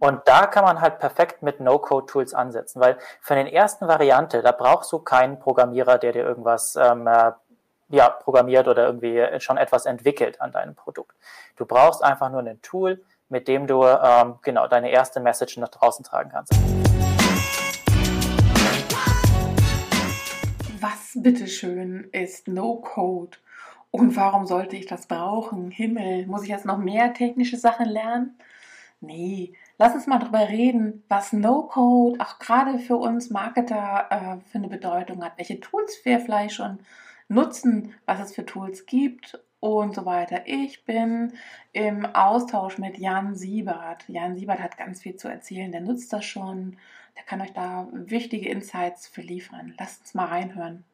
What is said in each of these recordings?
Und da kann man halt perfekt mit No-Code-Tools ansetzen, weil für den ersten Variante, da brauchst du keinen Programmierer, der dir irgendwas ähm, äh, ja, programmiert oder irgendwie schon etwas entwickelt an deinem Produkt. Du brauchst einfach nur ein Tool, mit dem du ähm, genau deine erste Message nach draußen tragen kannst. Was bitteschön ist No-Code? Und warum sollte ich das brauchen? Himmel, muss ich jetzt noch mehr technische Sachen lernen? Nee, lass uns mal drüber reden, was No-Code auch gerade für uns Marketer äh, für eine Bedeutung hat, welche Tools wir vielleicht schon nutzen, was es für Tools gibt und so weiter. Ich bin im Austausch mit Jan Siebert. Jan Siebert hat ganz viel zu erzählen, der nutzt das schon, der kann euch da wichtige Insights für liefern. Lasst uns mal reinhören.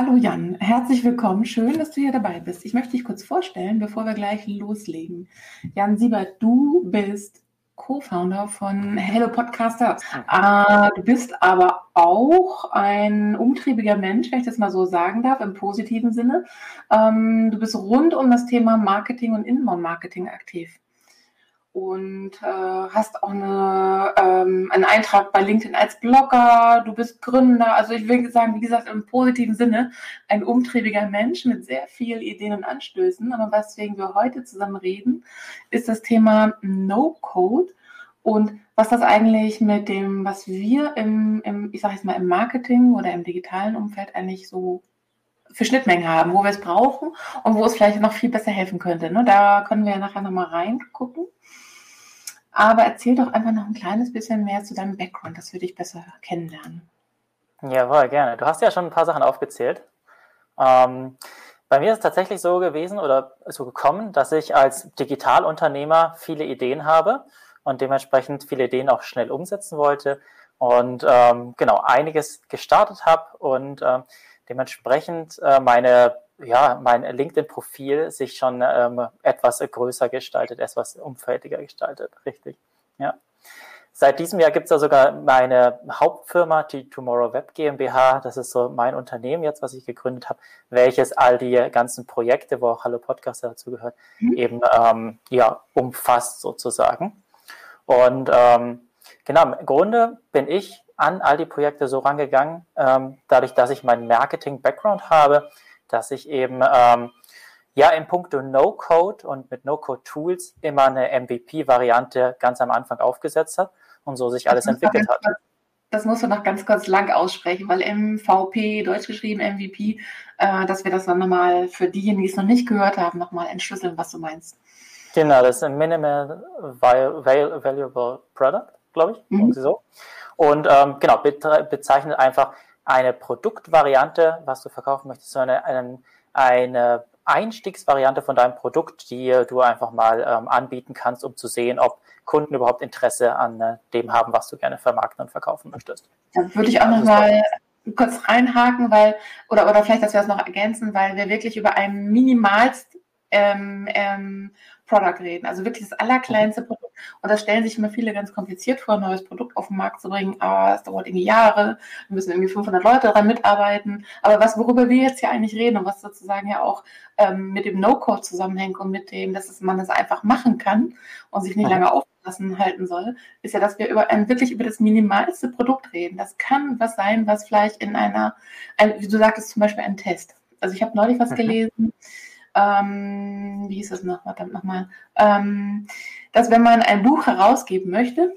Hallo Jan, herzlich willkommen. Schön, dass du hier dabei bist. Ich möchte dich kurz vorstellen, bevor wir gleich loslegen. Jan Siebert, du bist Co-Founder von Hello Podcasters. Äh, du bist aber auch ein umtriebiger Mensch, wenn ich das mal so sagen darf, im positiven Sinne. Ähm, du bist rund um das Thema Marketing und Inbound-Marketing aktiv und äh, hast auch eine, ähm, einen Eintrag bei LinkedIn als Blogger, du bist Gründer, also ich will sagen, wie gesagt, im positiven Sinne ein umtriebiger Mensch mit sehr vielen Ideen und Anstößen. Aber weswegen wir heute zusammen reden, ist das Thema No-Code und was das eigentlich mit dem, was wir im, im ich sage jetzt mal, im Marketing oder im digitalen Umfeld eigentlich so für Schnittmengen haben, wo wir es brauchen und wo es vielleicht noch viel besser helfen könnte. Ne? Da können wir ja nachher nochmal reingucken. Aber erzähl doch einfach noch ein kleines bisschen mehr zu deinem Background, dass wir dich besser kennenlernen. Jawohl, gerne. Du hast ja schon ein paar Sachen aufgezählt. Ähm, bei mir ist es tatsächlich so gewesen oder so gekommen, dass ich als Digitalunternehmer viele Ideen habe und dementsprechend viele Ideen auch schnell umsetzen wollte und ähm, genau einiges gestartet habe und ähm, dementsprechend äh, meine ja, mein LinkedIn-Profil sich schon ähm, etwas größer gestaltet, etwas umfältiger gestaltet, richtig. Ja. Seit diesem Jahr gibt es ja sogar meine Hauptfirma, die Tomorrow Web GmbH. Das ist so mein Unternehmen jetzt, was ich gegründet habe, welches all die ganzen Projekte, wo auch Hallo Podcast dazu gehört, mhm. eben ähm, ja, umfasst sozusagen. Und ähm, genau, im Grunde bin ich an all die Projekte so rangegangen, ähm, dadurch, dass ich meinen Marketing-Background habe, dass ich eben ähm, ja in puncto No-Code und mit No-Code-Tools immer eine MVP-Variante ganz am Anfang aufgesetzt habe und so sich alles entwickelt hat. Das musst du noch ganz kurz lang aussprechen, weil MVP, deutsch geschrieben MVP, äh, dass wir das dann nochmal für diejenigen, die es noch nicht gehört haben, nochmal entschlüsseln, was du meinst. Genau, das ist ein Minimal Valuable Product, glaube ich, mhm. so. Und ähm, genau, bezeichnet einfach eine Produktvariante, was du verkaufen möchtest, sondern eine, eine Einstiegsvariante von deinem Produkt, die du einfach mal ähm, anbieten kannst, um zu sehen, ob Kunden überhaupt Interesse an äh, dem haben, was du gerne vermarkten und verkaufen möchtest. Da würde ich auch nochmal kurz reinhaken, weil, oder, oder vielleicht, dass wir das noch ergänzen, weil wir wirklich über ein minimalst ähm, ähm, Product reden. Also wirklich das allerkleinste Produkt. Und das stellen sich immer viele ganz kompliziert vor, ein neues Produkt auf den Markt zu bringen. Aber es dauert irgendwie Jahre. Wir müssen irgendwie 500 Leute daran mitarbeiten. Aber was, worüber wir jetzt hier eigentlich reden und was sozusagen ja auch ähm, mit dem No-Code zusammenhängt und mit dem, dass man das einfach machen kann und sich nicht lange auflassen halten soll, ist ja, dass wir über ein, wirklich über das minimalste Produkt reden. Das kann was sein, was vielleicht in einer, ein, wie du sagtest, zum Beispiel ein Test. Also ich habe neulich was mhm. Ähm, wie hieß das noch, verdammt nochmal, ähm, dass wenn man ein Buch herausgeben möchte,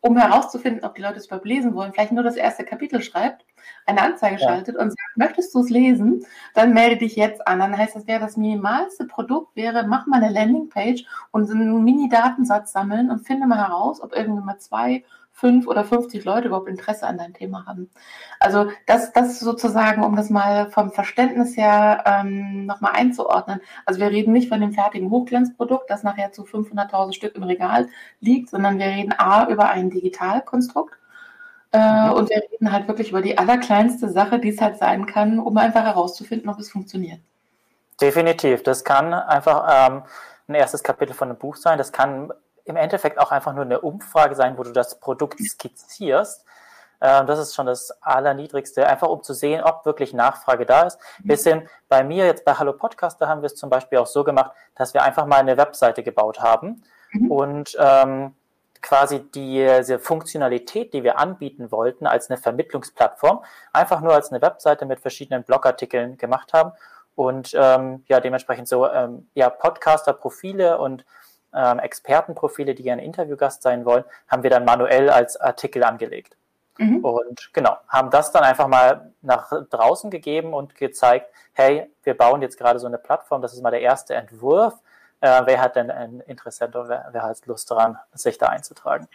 um herauszufinden, ob die Leute es überhaupt lesen wollen, vielleicht nur das erste Kapitel schreibt, eine Anzeige ja. schaltet und sagt, möchtest du es lesen, dann melde dich jetzt an. Dann heißt das, wäre das minimalste Produkt, wäre, mach mal eine Landingpage und einen Mini-Datensatz sammeln und finde mal heraus, ob irgendwann mal zwei fünf oder 50 Leute überhaupt Interesse an deinem Thema haben. Also das, das sozusagen, um das mal vom Verständnis her ähm, nochmal einzuordnen. Also wir reden nicht von dem fertigen Hochglanzprodukt, das nachher zu 500.000 Stück im Regal liegt, sondern wir reden A über ein Digitalkonstrukt. Äh, mhm. Und wir reden halt wirklich über die allerkleinste Sache, die es halt sein kann, um einfach herauszufinden, ob es funktioniert. Definitiv. Das kann einfach ähm, ein erstes Kapitel von einem Buch sein. Das kann im Endeffekt auch einfach nur eine Umfrage sein, wo du das Produkt skizzierst. Ähm, das ist schon das Allerniedrigste, einfach um zu sehen, ob wirklich Nachfrage da ist. Mhm. Bisschen bei mir jetzt bei Hallo Podcast, da haben wir es zum Beispiel auch so gemacht, dass wir einfach mal eine Webseite gebaut haben mhm. und ähm, quasi diese Funktionalität, die wir anbieten wollten, als eine Vermittlungsplattform, einfach nur als eine Webseite mit verschiedenen Blogartikeln gemacht haben und ähm, ja dementsprechend so ähm, ja Podcaster-Profile und ähm, Expertenprofile, die gerne Interviewgast sein wollen, haben wir dann manuell als Artikel angelegt. Mhm. Und genau, haben das dann einfach mal nach draußen gegeben und gezeigt, hey, wir bauen jetzt gerade so eine Plattform, das ist mal der erste Entwurf. Äh, wer hat denn ein Interesse oder wer, wer hat Lust daran, sich da einzutragen?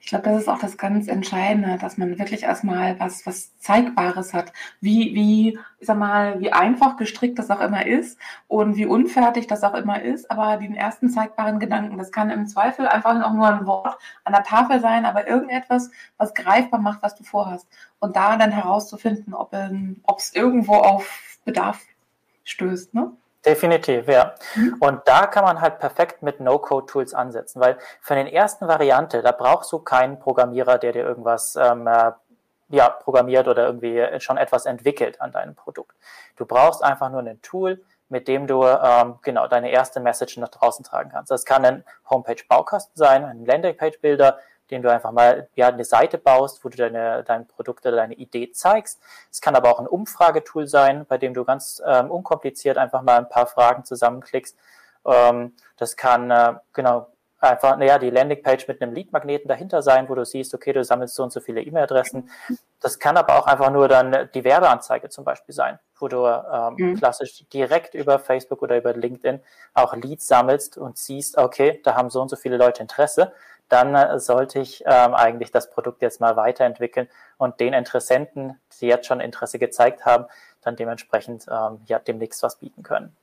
Ich glaube, das ist auch das ganz Entscheidende, dass man wirklich erstmal was, was Zeigbares hat. Wie, wie, ich sag mal, wie einfach gestrickt das auch immer ist und wie unfertig das auch immer ist. Aber den ersten zeigbaren Gedanken, das kann im Zweifel einfach auch nur ein Wort an der Tafel sein, aber irgendetwas, was greifbar macht, was du vorhast. Und da dann herauszufinden, ob es irgendwo auf Bedarf stößt. Ne? Definitiv, ja. Mhm. Und da kann man halt perfekt mit No-Code-Tools ansetzen, weil für den ersten Variante, da brauchst du keinen Programmierer, der dir irgendwas ähm, äh, ja, programmiert oder irgendwie schon etwas entwickelt an deinem Produkt. Du brauchst einfach nur ein Tool, mit dem du ähm, genau deine erste Message nach draußen tragen kannst. Das kann ein Homepage-Baukasten sein, ein Landing-Page-Builder, den du einfach mal ja, eine Seite baust, wo du deine, dein Produkt oder deine Idee zeigst. Es kann aber auch ein Umfragetool sein, bei dem du ganz ähm, unkompliziert einfach mal ein paar Fragen zusammenklickst. Ähm, das kann äh, genau einfach, naja, die Landingpage mit einem Lead-Magneten dahinter sein, wo du siehst, okay, du sammelst so und so viele E-Mail-Adressen. Das kann aber auch einfach nur dann die Werbeanzeige zum Beispiel sein, wo du ähm, mhm. klassisch direkt über Facebook oder über LinkedIn auch Leads sammelst und siehst, okay, da haben so und so viele Leute Interesse dann äh, sollte ich ähm, eigentlich das Produkt jetzt mal weiterentwickeln und den Interessenten, die jetzt schon Interesse gezeigt haben, dann dementsprechend ähm, ja demnächst was bieten können.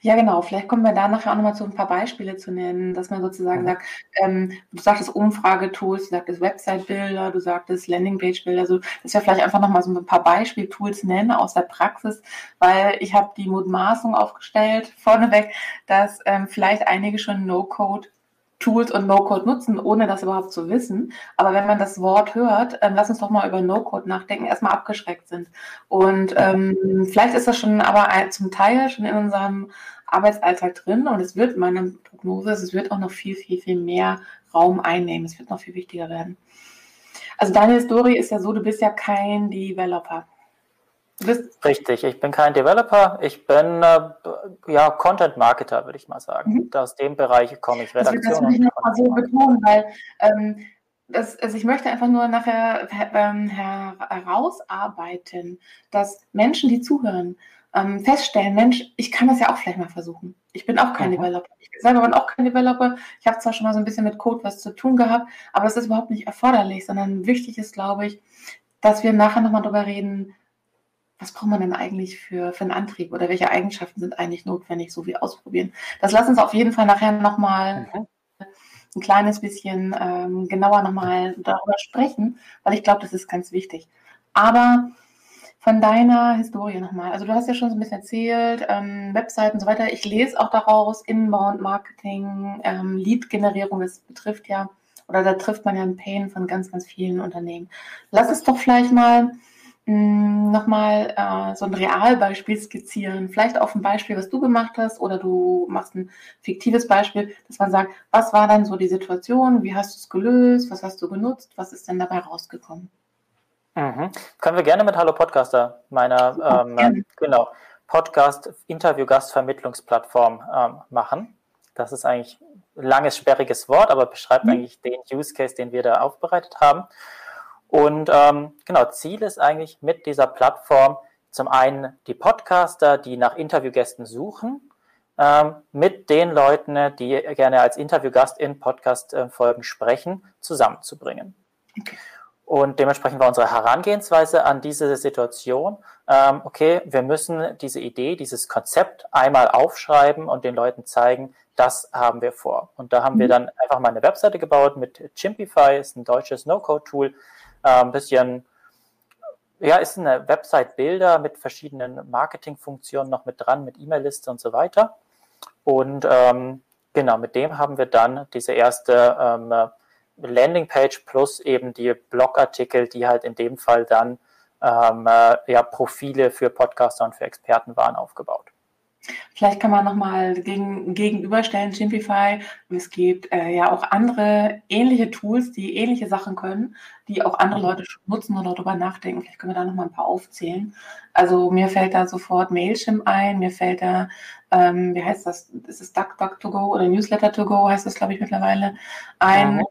Ja, genau. Vielleicht kommen wir da nachher auch nochmal zu ein paar Beispiele zu nennen, dass man sozusagen mhm. sagt, ähm, du sagtest Umfragetools, du sagtest Website-Bilder, du sagtest Landingpage-Bilder, so, dass wir vielleicht einfach nochmal so ein paar Beispieltools nennen aus der Praxis, weil ich habe die Mutmaßung aufgestellt, vorneweg, dass ähm, vielleicht einige schon No-Code Tools und No-Code nutzen, ohne das überhaupt zu wissen. Aber wenn man das Wort hört, ähm, lass uns doch mal über No-Code nachdenken, erstmal abgeschreckt sind. Und ähm, vielleicht ist das schon aber ein, zum Teil schon in unserem Arbeitsalltag drin und es wird, meine Prognose es wird auch noch viel, viel, viel mehr Raum einnehmen. Es wird noch viel wichtiger werden. Also deine Story ist ja so, du bist ja kein Developer. Richtig, ich bin kein Developer, ich bin äh, ja Content Marketer, würde ich mal sagen. Mhm. Aus dem Bereich komme ich Redaktion. Das, will ich noch mal so betonen, weil ähm, das, also ich möchte einfach nur nachher ähm, herausarbeiten, dass Menschen, die zuhören, ähm, feststellen, Mensch, ich kann das ja auch vielleicht mal versuchen. Ich bin auch kein mhm. Developer. Ich selber bin auch kein Developer. Ich habe zwar schon mal so ein bisschen mit Code was zu tun gehabt, aber das ist überhaupt nicht erforderlich, sondern wichtig ist, glaube ich, dass wir nachher nochmal drüber reden, was braucht man denn eigentlich für, für einen Antrieb oder welche Eigenschaften sind eigentlich notwendig, so wie ausprobieren. Das lass uns auf jeden Fall nachher nochmal mhm. ein kleines bisschen ähm, genauer nochmal darüber sprechen, weil ich glaube, das ist ganz wichtig. Aber von deiner Historie nochmal. Also du hast ja schon so ein bisschen erzählt, ähm, Webseiten und so weiter. Ich lese auch daraus Inbound Marketing, ähm, Lead-Generierung, das betrifft ja, oder da trifft man ja einen Pain von ganz, ganz vielen Unternehmen. Lass es doch vielleicht mal nochmal äh, so ein Realbeispiel skizzieren. Vielleicht auf ein Beispiel, was du gemacht hast, oder du machst ein fiktives Beispiel, dass man sagt, was war dann so die Situation, wie hast du es gelöst, was hast du genutzt, was ist denn dabei rausgekommen? Mhm. Können wir gerne mit Hallo Podcaster, meiner ähm, genau, Podcast-Interview-Gastvermittlungsplattform ähm, machen. Das ist eigentlich ein langes, sperriges Wort, aber beschreibt mhm. eigentlich den Use Case, den wir da aufbereitet haben. Und ähm, genau, Ziel ist eigentlich mit dieser Plattform zum einen die Podcaster, die nach Interviewgästen suchen, ähm, mit den Leuten, die gerne als Interviewgast in Podcast-Folgen sprechen, zusammenzubringen. Okay. Und dementsprechend war unsere Herangehensweise an diese Situation, ähm, okay, wir müssen diese Idee, dieses Konzept einmal aufschreiben und den Leuten zeigen, das haben wir vor. Und da haben mhm. wir dann einfach mal eine Webseite gebaut mit Chimpify, ist ein deutsches No-Code-Tool, ein bisschen, ja, ist eine Website-Bilder mit verschiedenen Marketingfunktionen noch mit dran, mit E-Mail-Liste und so weiter. Und ähm, genau, mit dem haben wir dann diese erste ähm, Landingpage plus eben die Blogartikel, die halt in dem Fall dann ähm, äh, ja, Profile für Podcaster und für Experten waren, aufgebaut. Vielleicht kann man nochmal gegen, gegenüberstellen, Chimpify. Es gibt äh, ja auch andere ähnliche Tools, die ähnliche Sachen können, die auch andere Leute nutzen oder darüber nachdenken. Vielleicht können wir da nochmal ein paar aufzählen. Also mir fällt da sofort Mailchimp ein, mir fällt da, ähm, wie heißt das, ist es DuckDuckToGo oder Newsletter2Go heißt das, glaube ich, mittlerweile, ein. Ja.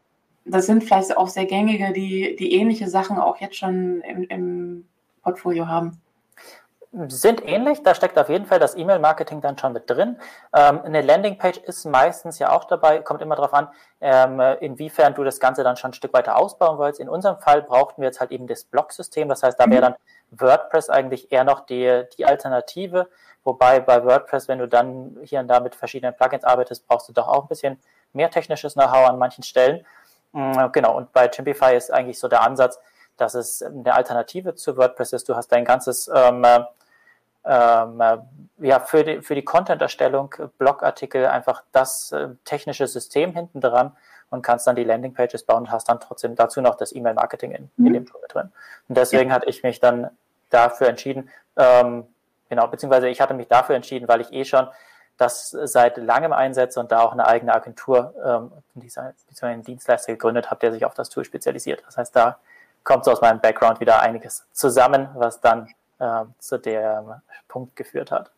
Das sind vielleicht auch sehr gängige, die, die ähnliche Sachen auch jetzt schon im, im Portfolio haben sind ähnlich, da steckt auf jeden Fall das E-Mail-Marketing dann schon mit drin. Ähm, eine Landingpage ist meistens ja auch dabei, kommt immer darauf an, ähm, inwiefern du das Ganze dann schon ein Stück weiter ausbauen willst. In unserem Fall brauchten wir jetzt halt eben das Blog-System, das heißt, da wäre mhm. dann WordPress eigentlich eher noch die, die Alternative, wobei bei WordPress, wenn du dann hier und da mit verschiedenen Plugins arbeitest, brauchst du doch auch ein bisschen mehr technisches Know-how an manchen Stellen. Mhm, genau, und bei Chimpify ist eigentlich so der Ansatz, dass es eine Alternative zu WordPress ist. Du hast dein ganzes ähm, ähm, äh, ja, für die, für die Content-Erstellung, Blogartikel einfach das äh, technische System hinten dran und kannst dann die Landingpages bauen und hast dann trotzdem dazu noch das E-Mail-Marketing in, mhm. in dem Tool drin. Und deswegen ja. hatte ich mich dann dafür entschieden, ähm, genau, beziehungsweise ich hatte mich dafür entschieden, weil ich eh schon das seit langem einsetze und da auch eine eigene Agentur, ähm, beziehungsweise einen Dienstleister gegründet habe, der sich auf das Tool spezialisiert. Das heißt, da kommt so aus meinem Background wieder einiges zusammen, was dann äh, zu dem Punkt geführt hat.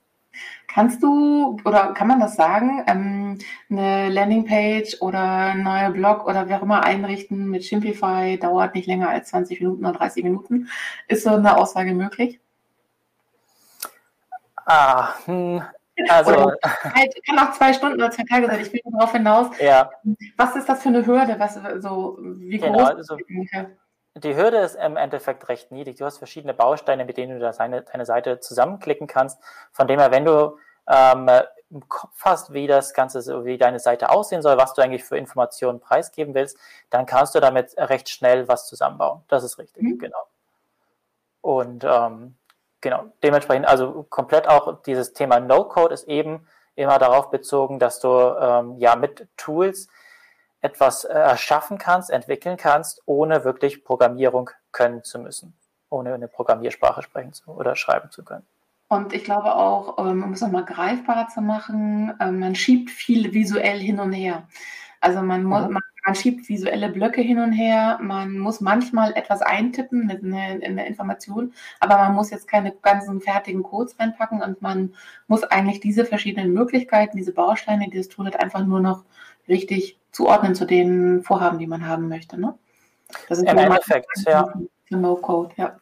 Kannst du oder kann man das sagen, ähm, eine Landingpage oder ein neuer Blog oder wie auch immer einrichten mit Shimplify dauert nicht länger als 20 Minuten oder 30 Minuten? Ist so eine Aussage möglich? Ah, hm, also. Oder halt, kann auch zwei Stunden oder zwei Tage sein. Ich will darauf hinaus. Ja. Was ist das für eine Hürde? Was, so, wie genau, groß also, die Hürde ist im Endeffekt recht niedrig. Du hast verschiedene Bausteine, mit denen du deine, deine Seite zusammenklicken kannst. Von dem her, wenn du ähm, im Kopf hast, wie das Ganze, so wie deine Seite aussehen soll, was du eigentlich für Informationen preisgeben willst, dann kannst du damit recht schnell was zusammenbauen. Das ist richtig, mhm. genau. Und ähm, genau, dementsprechend, also komplett auch dieses Thema No-Code ist eben immer darauf bezogen, dass du ähm, ja mit Tools etwas äh, erschaffen kannst, entwickeln kannst, ohne wirklich Programmierung können zu müssen, ohne eine Programmiersprache sprechen zu, oder schreiben zu können. Und ich glaube auch, ähm, um es nochmal greifbarer zu machen, ähm, man schiebt viel visuell hin und her. Also man, muss, mhm. man, man, schiebt visuelle Blöcke hin und her, man muss manchmal etwas eintippen, eine, eine Information, aber man muss jetzt keine ganzen fertigen Codes reinpacken und man muss eigentlich diese verschiedenen Möglichkeiten, diese Bausteine, die das Tool hat, einfach nur noch richtig zuordnen zu den Vorhaben, die man haben möchte. Ne? Das Im Endeffekt, ja. No-Code, ja.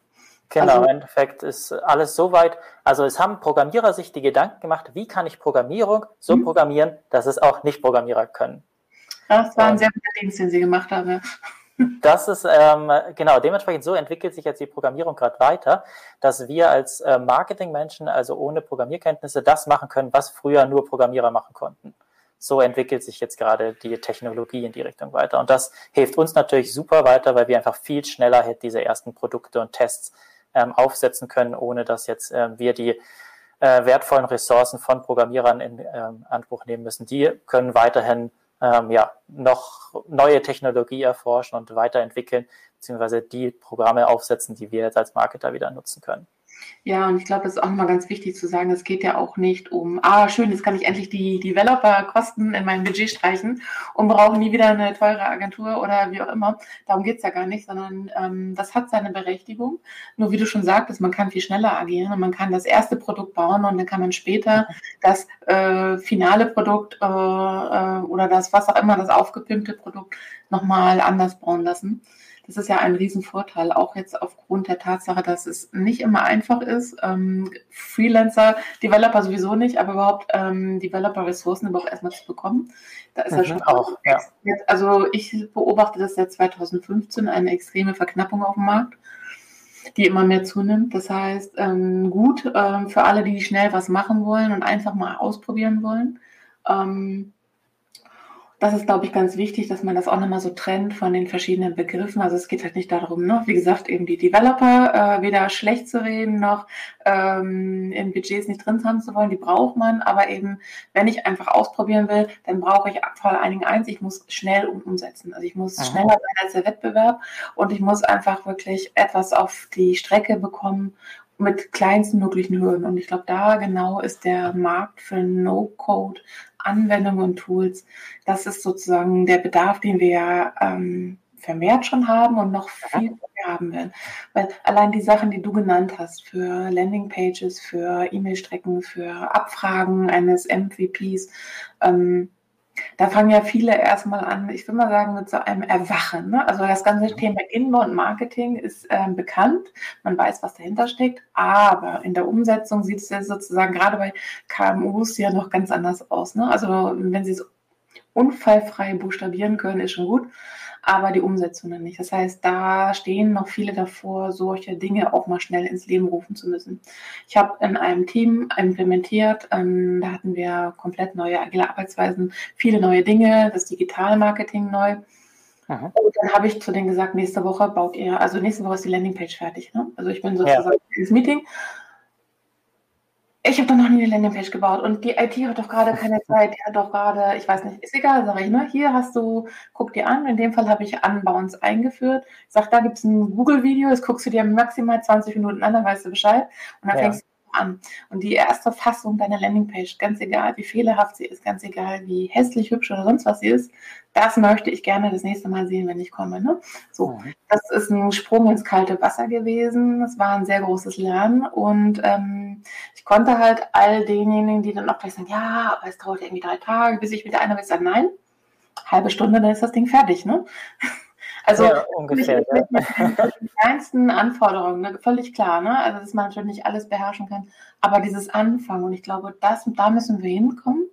Genau, also, im Endeffekt ist alles so weit. Also es haben Programmierer sich die Gedanken gemacht, wie kann ich Programmierung so mhm. programmieren, dass es auch Nicht-Programmierer können. Das war ein sehr guter Dienst, den Sie gemacht haben. Das ist ähm, genau dementsprechend so entwickelt sich jetzt die Programmierung gerade weiter, dass wir als äh, Marketingmenschen, also ohne Programmierkenntnisse, das machen können, was früher nur Programmierer machen konnten so entwickelt sich jetzt gerade die Technologie in die Richtung weiter. Und das hilft uns natürlich super weiter, weil wir einfach viel schneller diese ersten Produkte und Tests ähm, aufsetzen können, ohne dass jetzt ähm, wir die äh, wertvollen Ressourcen von Programmierern in ähm, Anspruch nehmen müssen. Die können weiterhin ähm, ja, noch neue Technologie erforschen und weiterentwickeln, beziehungsweise die Programme aufsetzen, die wir jetzt als Marketer wieder nutzen können. Ja, und ich glaube, das ist auch nochmal ganz wichtig zu sagen, es geht ja auch nicht um, ah, schön, jetzt kann ich endlich die Developer-Kosten in meinem Budget streichen und brauche nie wieder eine teure Agentur oder wie auch immer. Darum geht's ja gar nicht, sondern ähm, das hat seine Berechtigung. Nur wie du schon sagtest, man kann viel schneller agieren und man kann das erste Produkt bauen und dann kann man später das äh, finale Produkt äh, äh, oder das, was auch immer, das aufgepimpte Produkt nochmal anders bauen lassen. Das ist ja ein Riesenvorteil, auch jetzt aufgrund der Tatsache, dass es nicht immer einfach ist. Ähm, Freelancer, Developer sowieso nicht, aber überhaupt ähm, Developer-Ressourcen überhaupt erstmal zu bekommen. Da ist mhm, ja schon auch. Ja. Also ich beobachte das seit 2015 eine extreme Verknappung auf dem Markt die immer mehr zunimmt. Das heißt, ähm, gut ähm, für alle, die schnell was machen wollen und einfach mal ausprobieren wollen. Ähm, das ist, glaube ich, ganz wichtig, dass man das auch nochmal so trennt von den verschiedenen Begriffen. Also es geht halt nicht darum, ne, wie gesagt, eben die Developer äh, weder schlecht zu reden noch ähm, in Budgets nicht drin haben zu wollen. Die braucht man, aber eben, wenn ich einfach ausprobieren will, dann brauche ich vor allen Dingen eins, ich muss schnell umsetzen. Also ich muss Aha. schneller sein als der Wettbewerb und ich muss einfach wirklich etwas auf die Strecke bekommen, mit kleinsten möglichen Hürden. Und ich glaube, da genau ist der Markt für No-Code Anwendungen und Tools. Das ist sozusagen der Bedarf, den wir ähm, vermehrt schon haben und noch viel mehr haben werden. Weil allein die Sachen, die du genannt hast, für Landingpages, für E-Mail-Strecken, für Abfragen eines MVPs, ähm, da fangen ja viele erstmal an, ich will mal sagen, mit so einem Erwachen. Ne? Also das ganze Thema Inbound Marketing ist äh, bekannt, man weiß, was dahinter steckt, aber in der Umsetzung sieht es ja sozusagen gerade bei KMUs ja noch ganz anders aus. Ne? Also wenn sie es unfallfrei buchstabieren können, ist schon gut aber die Umsetzung dann nicht. Das heißt, da stehen noch viele davor, solche Dinge auch mal schnell ins Leben rufen zu müssen. Ich habe in einem Team implementiert, ähm, da hatten wir komplett neue agile Arbeitsweisen, viele neue Dinge, das Digitalmarketing neu. Aha. Und dann habe ich zu denen gesagt, nächste Woche baut ihr, also nächste Woche ist die Landingpage fertig. Ne? Also ich bin sozusagen ja. ins Meeting ich habe doch noch nie eine Landingpage gebaut und die IT hat doch gerade keine Zeit, die hat doch gerade, ich weiß nicht, ist egal, sage ich, ne? Hier hast du, guck dir an, in dem Fall habe ich Unbounce eingeführt. Sage, da gibt es ein Google-Video, das guckst du dir maximal 20 Minuten an, dann weißt du Bescheid und dann ja. fängst du an. Und die erste Fassung deiner Landingpage, ganz egal, wie fehlerhaft sie ist, ganz egal, wie hässlich, hübsch oder sonst was sie ist, das möchte ich gerne das nächste Mal sehen, wenn ich komme. Ne? So, mhm. das ist ein Sprung ins kalte Wasser gewesen. Das war ein sehr großes Lernen und ähm, ich konnte halt all denjenigen, die dann auch gleich sagen, ja, aber es dauert irgendwie drei Tage, bis ich wieder einer will, sagen, nein, halbe Stunde, dann ist das Ding fertig. Ne? Also ja, ungefähr, mit, mit, mit, den kleinsten Anforderungen, ne, völlig klar, ne? Also dass man natürlich nicht alles beherrschen kann, aber dieses Anfangen und ich glaube, das, da müssen wir hinkommen,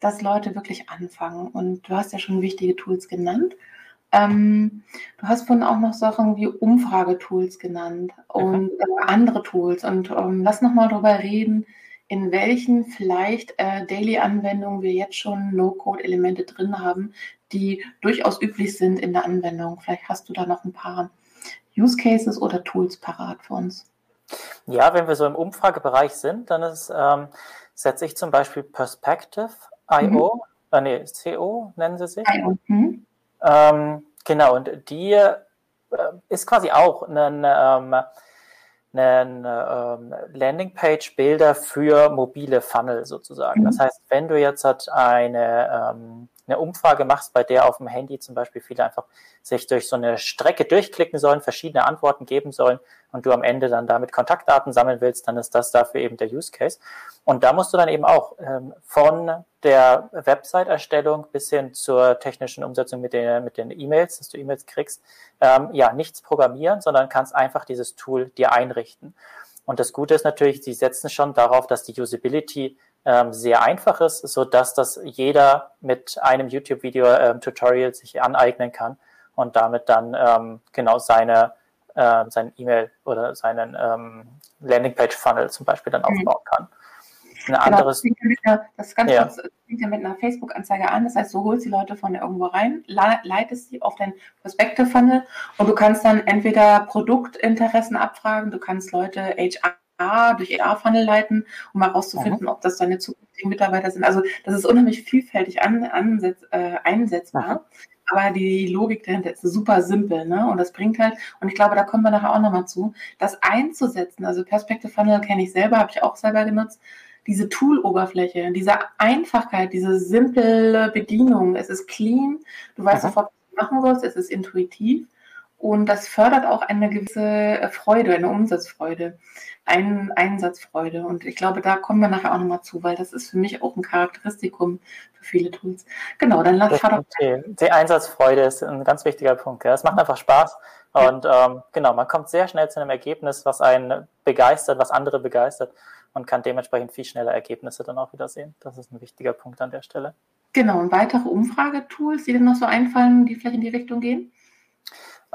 dass Leute wirklich anfangen. Und du hast ja schon wichtige Tools genannt. Ähm, du hast vorhin auch noch Sachen wie Umfragetools genannt und äh, andere Tools. Und ähm, lass noch mal darüber reden, in welchen vielleicht äh, Daily-Anwendungen wir jetzt schon No-Code-Elemente drin haben, die durchaus üblich sind in der Anwendung. Vielleicht hast du da noch ein paar Use Cases oder Tools parat für uns. Ja, wenn wir so im Umfragebereich sind, dann ist, ähm, setze ich zum Beispiel Perspective IO, mhm. äh, nee, CO nennen sie sich. Mhm. Ähm, genau, und die äh, ist quasi auch ein, einen ähm, Landingpage-Bilder für mobile Funnel sozusagen. Mhm. Das heißt, wenn du jetzt halt eine ähm, eine Umfrage machst, bei der auf dem Handy zum Beispiel viele einfach sich durch so eine Strecke durchklicken sollen, verschiedene Antworten geben sollen und du am Ende dann damit Kontaktdaten sammeln willst, dann ist das dafür eben der Use Case. Und da musst du dann eben auch ähm, von der Website-Erstellung bis hin zur technischen Umsetzung mit den mit den E-Mails, dass du E-Mails kriegst, ähm, ja nichts programmieren, sondern kannst einfach dieses Tool dir einrichten. Und das Gute ist natürlich, sie setzen schon darauf, dass die Usability ähm, sehr einfach ist, so dass das jeder mit einem YouTube-Video-Tutorial ähm, sich aneignen kann und damit dann ähm, genau seine äh, sein E-Mail oder seinen ähm, Landingpage-Funnel zum Beispiel dann mhm. aufbauen kann. Ein genau, anderes, das, einer, das ganz ja. kurz, fängt ja mit einer Facebook-Anzeige an. Das heißt, du holst die Leute von irgendwo rein, leitest sie auf dein Prospekte-Funnel und du kannst dann entweder Produktinteressen abfragen, du kannst Leute HR durch EA-Funnel leiten, um herauszufinden, mhm. ob das deine zukünftigen Mitarbeiter sind. Also das ist unheimlich vielfältig an, ansetz, äh, einsetzbar. Mhm. Aber die Logik dahinter ist super simpel, ne? Und das bringt halt, und ich glaube, da kommen wir nachher auch nochmal zu, das einzusetzen. Also Perspective Funnel kenne ich selber, habe ich auch selber genutzt. Diese Tool-Oberfläche, diese Einfachheit, diese simple Bedienung. Es ist clean, du weißt mhm. sofort, was du machen sollst, es ist intuitiv. Und das fördert auch eine gewisse Freude, eine Umsatzfreude ein, Einsatzfreude. Und ich glaube, da kommen wir nachher auch nochmal zu, weil das ist für mich auch ein Charakteristikum für viele Tools. Genau, dann lass fahr doch. Die Einsatzfreude ist ein ganz wichtiger Punkt. Es macht einfach Spaß. Und ähm, genau, man kommt sehr schnell zu einem Ergebnis, was einen begeistert, was andere begeistert und kann dementsprechend viel schneller Ergebnisse dann auch wieder sehen. Das ist ein wichtiger Punkt an der Stelle. Genau, und weitere Umfragetools, die dir noch so einfallen, die vielleicht in die Richtung gehen?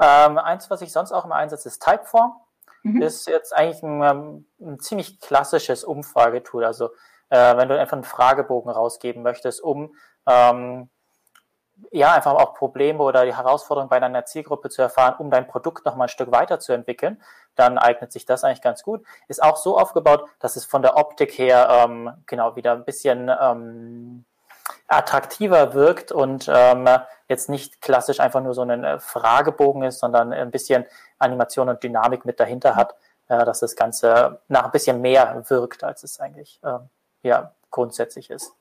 Ähm, eins, was ich sonst auch immer einsetze, ist Typeform. Mhm. Ist jetzt eigentlich ein, ähm, ein ziemlich klassisches Umfragetool. Also äh, wenn du einfach einen Fragebogen rausgeben möchtest, um ähm, ja, einfach auch Probleme oder die Herausforderungen bei deiner Zielgruppe zu erfahren, um dein Produkt noch mal ein Stück weiterzuentwickeln, dann eignet sich das eigentlich ganz gut. Ist auch so aufgebaut, dass es von der Optik her ähm, genau wieder ein bisschen ähm, attraktiver wirkt und ähm, jetzt nicht klassisch einfach nur so ein äh, Fragebogen ist, sondern ein bisschen Animation und Dynamik mit dahinter hat, äh, dass das Ganze nach ein bisschen mehr wirkt, als es eigentlich äh, ja, grundsätzlich ist.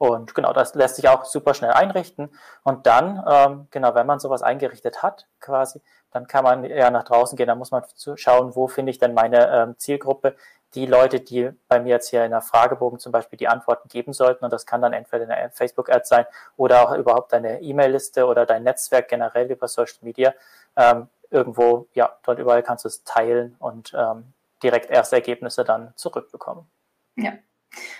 Und genau, das lässt sich auch super schnell einrichten. Und dann, ähm, genau, wenn man sowas eingerichtet hat, quasi, dann kann man ja nach draußen gehen. Dann muss man schauen, wo finde ich denn meine ähm, Zielgruppe, die Leute, die bei mir jetzt hier in der Fragebogen zum Beispiel die Antworten geben sollten. Und das kann dann entweder eine Facebook-Ad sein oder auch überhaupt deine E-Mail-Liste oder dein Netzwerk generell über Social Media. Ähm, irgendwo, ja, dort überall kannst du es teilen und ähm, direkt erste Ergebnisse dann zurückbekommen. Ja,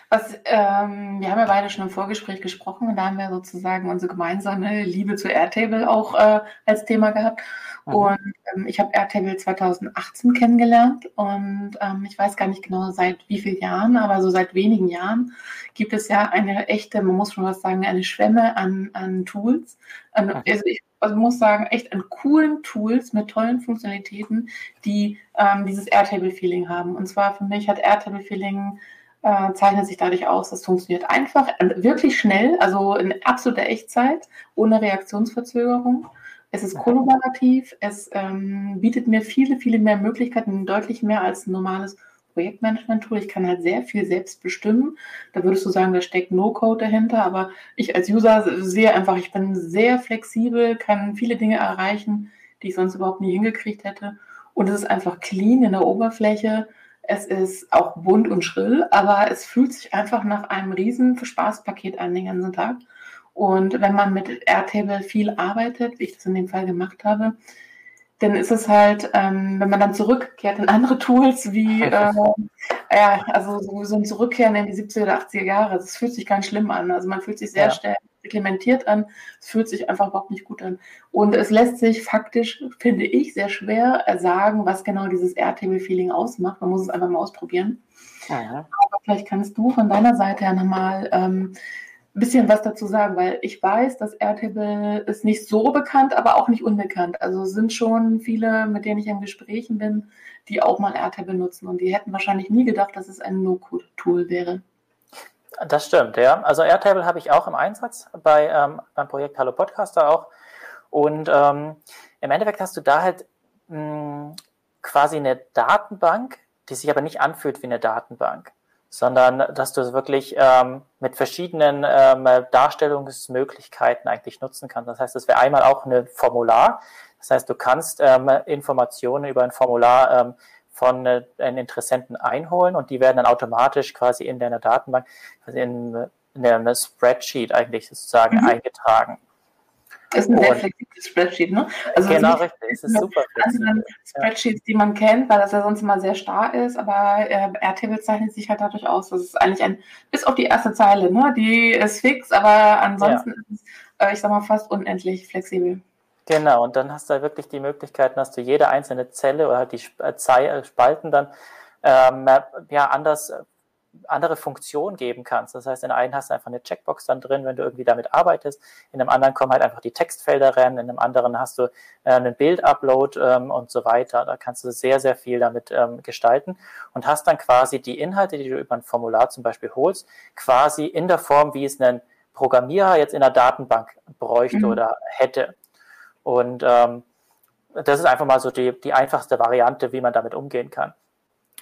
was, ähm, wir haben ja beide schon im Vorgespräch gesprochen und da haben wir sozusagen unsere gemeinsame Liebe zu Airtable auch äh, als Thema gehabt. Mhm. Und ähm, ich habe Airtable 2018 kennengelernt und ähm, ich weiß gar nicht genau seit wie vielen Jahren, aber so seit wenigen Jahren gibt es ja eine echte, man muss schon was sagen, eine Schwemme an, an Tools. An, mhm. also ich also muss sagen, echt an coolen Tools mit tollen Funktionalitäten, die ähm, dieses Airtable-Feeling haben. Und zwar für mich hat Airtable-Feeling äh, zeichnet sich dadurch aus, es funktioniert einfach, wirklich schnell, also in absoluter Echtzeit, ohne Reaktionsverzögerung. Es ist kollaborativ, es ähm, bietet mir viele, viele mehr Möglichkeiten, deutlich mehr als ein normales Projektmanagement-Tool. Ich kann halt sehr viel selbst bestimmen. Da würdest du sagen, da steckt No-Code dahinter, aber ich als User sehe einfach, ich bin sehr flexibel, kann viele Dinge erreichen, die ich sonst überhaupt nie hingekriegt hätte. Und es ist einfach clean in der Oberfläche. Es ist auch bunt und schrill, aber es fühlt sich einfach nach einem riesen Spaßpaket an den ganzen Tag. Und wenn man mit Airtable viel arbeitet, wie ich das in dem Fall gemacht habe, dann ist es halt, ähm, wenn man dann zurückkehrt in andere Tools wie, äh, ja, also so, so ein Zurückkehren in die 70er oder 80er Jahre, das fühlt sich ganz schlimm an. Also man fühlt sich sehr ja. schnell reglementiert an. Es fühlt sich einfach überhaupt nicht gut an. Und es lässt sich faktisch, finde ich, sehr schwer sagen, was genau dieses Airtable-Feeling ausmacht. Man muss es einfach mal ausprobieren. Ja. Aber vielleicht kannst du von deiner Seite her nochmal ähm, ein bisschen was dazu sagen, weil ich weiß, dass Airtable ist nicht so bekannt, aber auch nicht unbekannt. Also sind schon viele, mit denen ich in Gesprächen bin, die auch mal Airtable nutzen und die hätten wahrscheinlich nie gedacht, dass es ein No-Code-Tool wäre. Das stimmt, ja. Also Airtable habe ich auch im Einsatz bei, ähm, beim Projekt Hallo Podcaster auch. Und ähm, im Endeffekt hast du da halt mh, hm, quasi eine Datenbank, die sich aber nicht anfühlt wie eine Datenbank, sondern dass du es wirklich ähm, mit verschiedenen ähm, Darstellungsmöglichkeiten eigentlich nutzen kannst. Das heißt, es wäre einmal auch ein Formular. Das heißt, du kannst ähm, Informationen über ein Formular ähm, von äh, einen Interessenten einholen und die werden dann automatisch quasi in deiner Datenbank, quasi in, in einem Spreadsheet eigentlich sozusagen mhm. eingetragen. Das ist ein sehr flexibles Spreadsheet, ne? Also genau, richtig. Es ist super flexibel. Spreadsheets, die man kennt, weil das ja sonst immer sehr starr ist, aber äh, Airtable zeichnet sich halt dadurch aus, dass es eigentlich ein, bis auf die erste Zeile, ne? Die ist fix, aber ansonsten ja. ist es, äh, ich sag mal, fast unendlich flexibel. Genau, und dann hast du halt wirklich die Möglichkeit, dass du jede einzelne Zelle oder halt die äh, Spalten dann ähm, ja anders andere Funktionen geben kannst. Das heißt, in einem hast du einfach eine Checkbox dann drin, wenn du irgendwie damit arbeitest. In einem anderen kommen halt einfach die Textfelder rein. In einem anderen hast du äh, einen Bild-Upload ähm, und so weiter. Da kannst du sehr, sehr viel damit ähm, gestalten und hast dann quasi die Inhalte, die du über ein Formular zum Beispiel holst, quasi in der Form, wie es ein Programmierer jetzt in der Datenbank bräuchte mhm. oder hätte. Und ähm, das ist einfach mal so die, die einfachste Variante, wie man damit umgehen kann.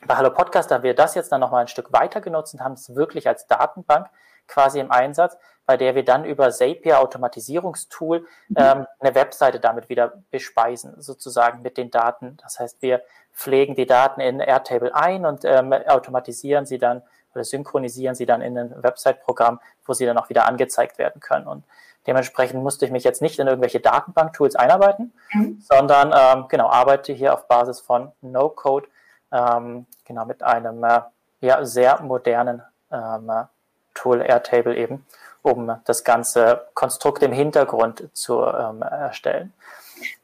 Bei Hallo Podcast haben wir das jetzt dann nochmal ein Stück weiter genutzt und haben es wirklich als Datenbank quasi im Einsatz, bei der wir dann über Zapier Automatisierungstool mhm. ähm, eine Webseite damit wieder bespeisen, sozusagen mit den Daten. Das heißt, wir pflegen die Daten in Airtable ein und ähm, automatisieren sie dann oder synchronisieren sie dann in ein Website-Programm, wo sie dann auch wieder angezeigt werden können. Und Dementsprechend musste ich mich jetzt nicht in irgendwelche Datenbank-Tools einarbeiten, mhm. sondern ähm, genau arbeite hier auf Basis von No-Code, ähm, genau mit einem äh, ja, sehr modernen ähm, Tool Airtable eben, um das ganze Konstrukt im Hintergrund zu ähm, erstellen.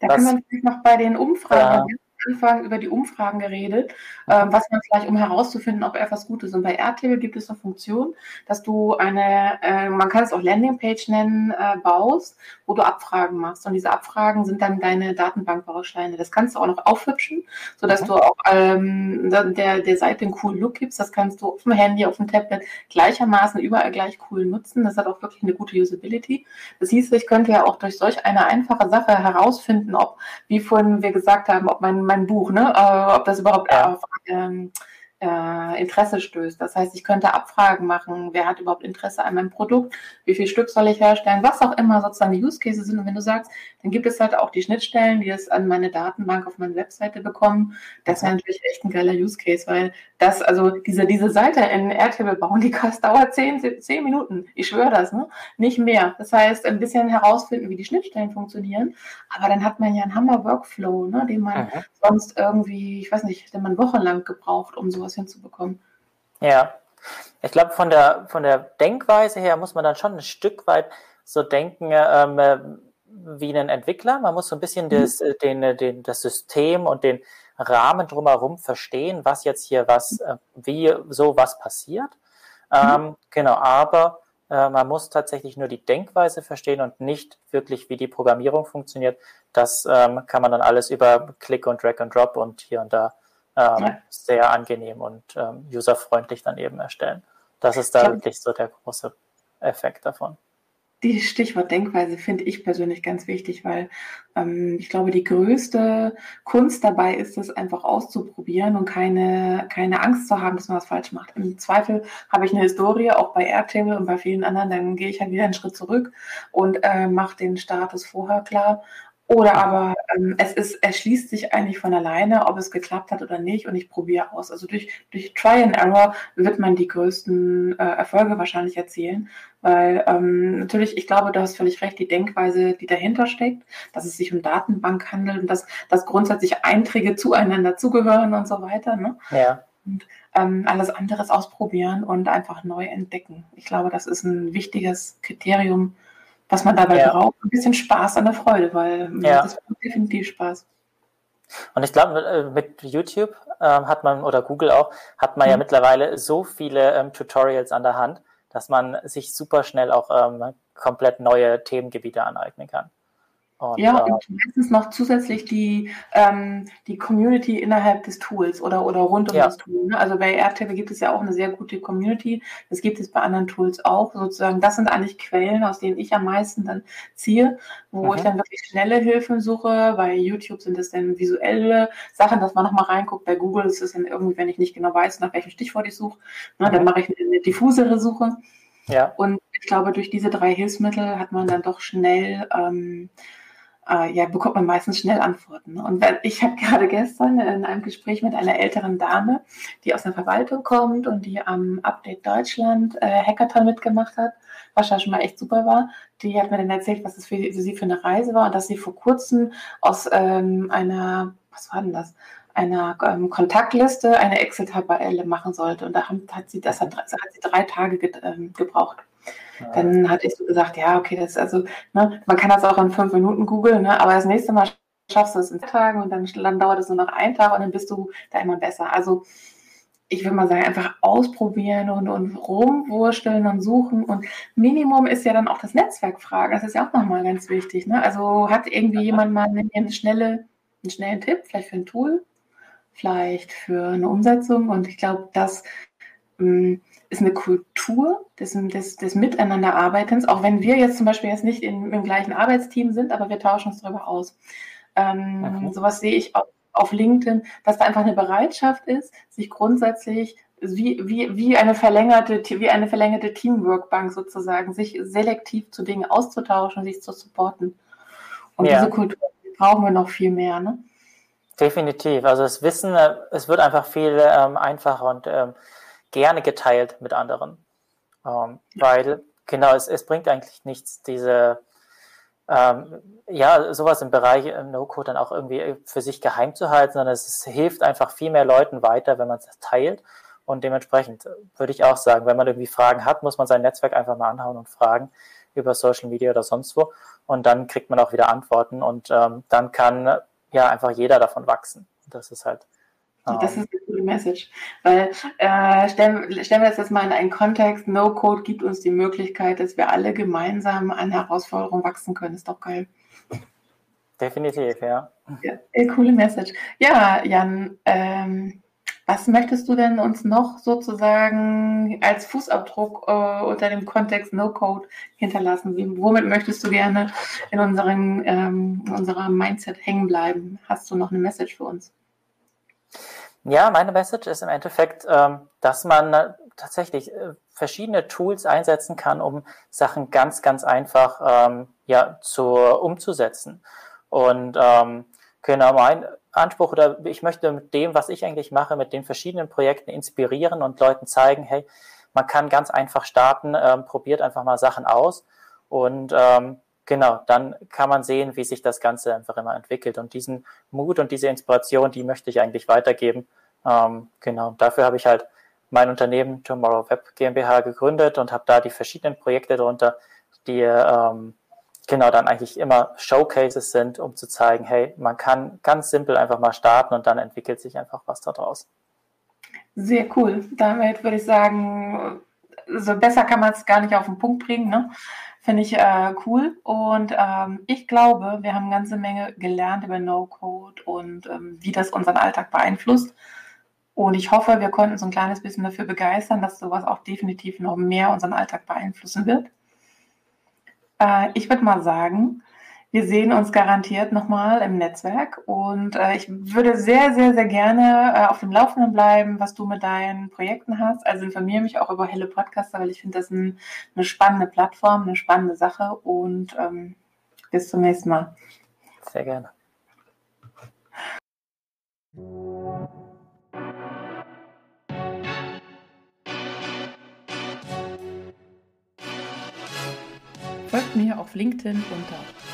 Da das, kann man vielleicht noch bei den Umfragen Anfang über die Umfragen geredet, äh, was man vielleicht, um herauszufinden, ob etwas gut ist. Und bei Airtable gibt es eine Funktion, dass du eine, äh, man kann es auch Landingpage nennen, äh, baust, wo du Abfragen machst. Und diese Abfragen sind dann deine Datenbankbausteine. Das kannst du auch noch aufhübschen, sodass okay. du auch ähm, der, der Seite einen coolen Look gibst. Das kannst du auf dem Handy, auf dem Tablet gleichermaßen überall gleich cool nutzen. Das hat auch wirklich eine gute Usability. Das hieß, ich könnte ja auch durch solch eine einfache Sache herausfinden, ob, wie vorhin wir gesagt haben, ob mein, mein Buch, ne, äh, ob das überhaupt ja. auf ähm, äh, Interesse stößt. Das heißt, ich könnte Abfragen machen, wer hat überhaupt Interesse an meinem Produkt, wie viel Stück soll ich herstellen, was auch immer sozusagen die Use Cases sind. Und wenn du sagst, dann gibt es halt auch die Schnittstellen, die das an meine Datenbank auf meine Webseite bekommen. Das wäre natürlich echt ein geiler Use Case, weil das, also diese, diese Seite in Airtable bauen, die kostet, dauert zehn, zehn Minuten. Ich schwöre das, ne? Nicht mehr. Das heißt, ein bisschen herausfinden, wie die Schnittstellen funktionieren. Aber dann hat man ja einen Hammer-Workflow, ne? den man mhm. sonst irgendwie, ich weiß nicht, den man wochenlang gebraucht, um sowas hinzubekommen. Ja. Ich glaube, von der, von der Denkweise her muss man dann schon ein Stück weit so denken, ähm, äh, wie ein Entwickler. Man muss so ein bisschen mhm. das, äh, den, äh, den, das System und den Rahmen drumherum verstehen, was jetzt hier was, äh, wie so was passiert. Mhm. Ähm, genau, aber äh, man muss tatsächlich nur die Denkweise verstehen und nicht wirklich, wie die Programmierung funktioniert. Das ähm, kann man dann alles über Click und Drag and Drop und hier und da ähm, ja. sehr angenehm und ähm, userfreundlich dann eben erstellen. Das ist da wirklich so der große Effekt davon. Die Stichwort Denkweise finde ich persönlich ganz wichtig, weil ähm, ich glaube, die größte Kunst dabei ist es einfach auszuprobieren und keine, keine Angst zu haben, dass man was falsch macht. Im Zweifel habe ich eine Historie, auch bei Airtable und bei vielen anderen, dann gehe ich halt wieder einen Schritt zurück und äh, mache den Status vorher klar oder aber ähm, es ist, erschließt sich eigentlich von alleine, ob es geklappt hat oder nicht, und ich probiere aus. Also durch, durch Try and Error wird man die größten äh, Erfolge wahrscheinlich erzielen. Weil ähm, natürlich, ich glaube, du hast völlig recht, die Denkweise, die dahinter steckt, dass es sich um Datenbank handelt und dass, dass grundsätzlich Einträge zueinander zugehören und so weiter. Ne? Ja. Und ähm, alles andere ausprobieren und einfach neu entdecken. Ich glaube, das ist ein wichtiges Kriterium was man dabei ja. braucht, ein bisschen Spaß an der Freude, weil ja. das macht definitiv Spaß. Und ich glaube, äh, mit YouTube ähm, hat man, oder Google auch, hat man mhm. ja mittlerweile so viele ähm, Tutorials an der Hand, dass man sich super schnell auch ähm, komplett neue Themengebiete aneignen kann. Und, ja, und meistens noch zusätzlich die, ähm, die Community innerhalb des Tools oder, oder rund um ja. das Tool. Ne? Also bei Airtable gibt es ja auch eine sehr gute Community. Das gibt es bei anderen Tools auch. Sozusagen, das sind eigentlich Quellen, aus denen ich am meisten dann ziehe, wo mhm. ich dann wirklich schnelle Hilfen suche. Bei YouTube sind es dann visuelle Sachen, dass man nochmal reinguckt. Bei Google ist es dann irgendwie, wenn ich nicht genau weiß, nach welchem Stichwort ich suche, ne, mhm. dann mache ich eine, eine diffusere Suche. Ja. Und ich glaube, durch diese drei Hilfsmittel hat man dann doch schnell ähm, äh, ja, bekommt man meistens schnell Antworten. Ne? Und wenn, ich habe gerade gestern in einem Gespräch mit einer älteren Dame, die aus der Verwaltung kommt und die am Update Deutschland äh, Hackathon mitgemacht hat, was ja schon mal echt super war. Die hat mir dann erzählt, was es für, für sie für eine Reise war und dass sie vor kurzem aus ähm, einer, was war denn das? einer ähm, Kontaktliste eine Excel-Tabelle machen sollte. Und da hat, sie, das hat, hat sie drei Tage ge, ähm, gebraucht. Dann hatte ich so gesagt, ja, okay, das ist also, ne, man kann das auch in fünf Minuten googeln, ne, aber das nächste Mal schaffst du es in Tagen und dann, dann dauert es nur noch einen Tag und dann bist du da immer besser. Also ich würde mal sagen, einfach ausprobieren und, und rumwursteln und suchen. Und Minimum ist ja dann auch das Netzwerk fragen. Das ist ja auch nochmal ganz wichtig. Ne? Also hat irgendwie jemand mal eine schnelle, einen schnellen Tipp, vielleicht für ein Tool, vielleicht für eine Umsetzung. Und ich glaube, das ähm, ist eine Kultur des, des, des Miteinanderarbeitens, auch wenn wir jetzt zum Beispiel jetzt nicht in, im gleichen Arbeitsteam sind, aber wir tauschen uns darüber aus. Ähm, okay. Sowas sehe ich auch auf LinkedIn, dass da einfach eine Bereitschaft ist, sich grundsätzlich wie, wie, wie, eine verlängerte, wie eine verlängerte Teamworkbank sozusagen, sich selektiv zu Dingen auszutauschen, sich zu supporten. Und ja. diese Kultur brauchen wir noch viel mehr. Ne? Definitiv. Also das Wissen, äh, es wird einfach viel ähm, einfacher und ähm, gerne geteilt mit anderen. Ähm, ja. Weil, genau, es, es bringt eigentlich nichts, diese, ähm, ja, sowas im Bereich No-Code dann auch irgendwie für sich geheim zu halten, sondern es, es hilft einfach viel mehr Leuten weiter, wenn man es teilt. Und dementsprechend würde ich auch sagen, wenn man irgendwie Fragen hat, muss man sein Netzwerk einfach mal anhauen und fragen über Social Media oder sonst wo. Und dann kriegt man auch wieder Antworten und ähm, dann kann ja einfach jeder davon wachsen. Das ist halt. Ähm, das ist Message. Weil äh, stellen, stellen wir das jetzt mal in einen Kontext, No-Code gibt uns die Möglichkeit, dass wir alle gemeinsam an Herausforderungen wachsen können. Ist doch geil. Definitiv, ja. ja coole Message. Ja, Jan, ähm, was möchtest du denn uns noch sozusagen als Fußabdruck äh, unter dem Kontext No-Code hinterlassen? Wie, womit möchtest du gerne in unserem, ähm, unserer Mindset hängen bleiben? Hast du noch eine Message für uns? Ja, meine Message ist im Endeffekt, ähm, dass man äh, tatsächlich äh, verschiedene Tools einsetzen kann, um Sachen ganz, ganz einfach ähm, ja, zu, umzusetzen. Und ähm, genau, mein Anspruch oder ich möchte mit dem, was ich eigentlich mache, mit den verschiedenen Projekten inspirieren und Leuten zeigen, hey, man kann ganz einfach starten, probiert einfach mal Sachen aus und ähm, genau, dann kann man sehen, wie sich das Ganze einfach immer entwickelt und diesen Mut und diese Inspiration, die möchte ich eigentlich weitergeben. Ähm, genau, dafür habe ich halt mein Unternehmen Tomorrow Web GmbH gegründet und habe da die verschiedenen Projekte darunter, die ähm, genau dann eigentlich immer Showcases sind, um zu zeigen, hey, man kann ganz simpel einfach mal starten und dann entwickelt sich einfach was daraus. Sehr cool. Damit würde ich sagen, so besser kann man es gar nicht auf den Punkt bringen. Ne? Finde ich äh, cool. Und ähm, ich glaube, wir haben eine ganze Menge gelernt über No-Code und ähm, wie das unseren Alltag beeinflusst. Und ich hoffe, wir konnten so ein kleines bisschen dafür begeistern, dass sowas auch definitiv noch mehr unseren Alltag beeinflussen wird. Äh, ich würde mal sagen, wir sehen uns garantiert nochmal im Netzwerk und äh, ich würde sehr, sehr, sehr gerne äh, auf dem Laufenden bleiben, was du mit deinen Projekten hast. Also informiere mich auch über Helle Podcaster, weil ich finde das ein, eine spannende Plattform, eine spannende Sache und ähm, bis zum nächsten Mal. Sehr gerne. Folgt mir auf LinkedIn unter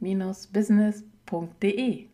digital-business.de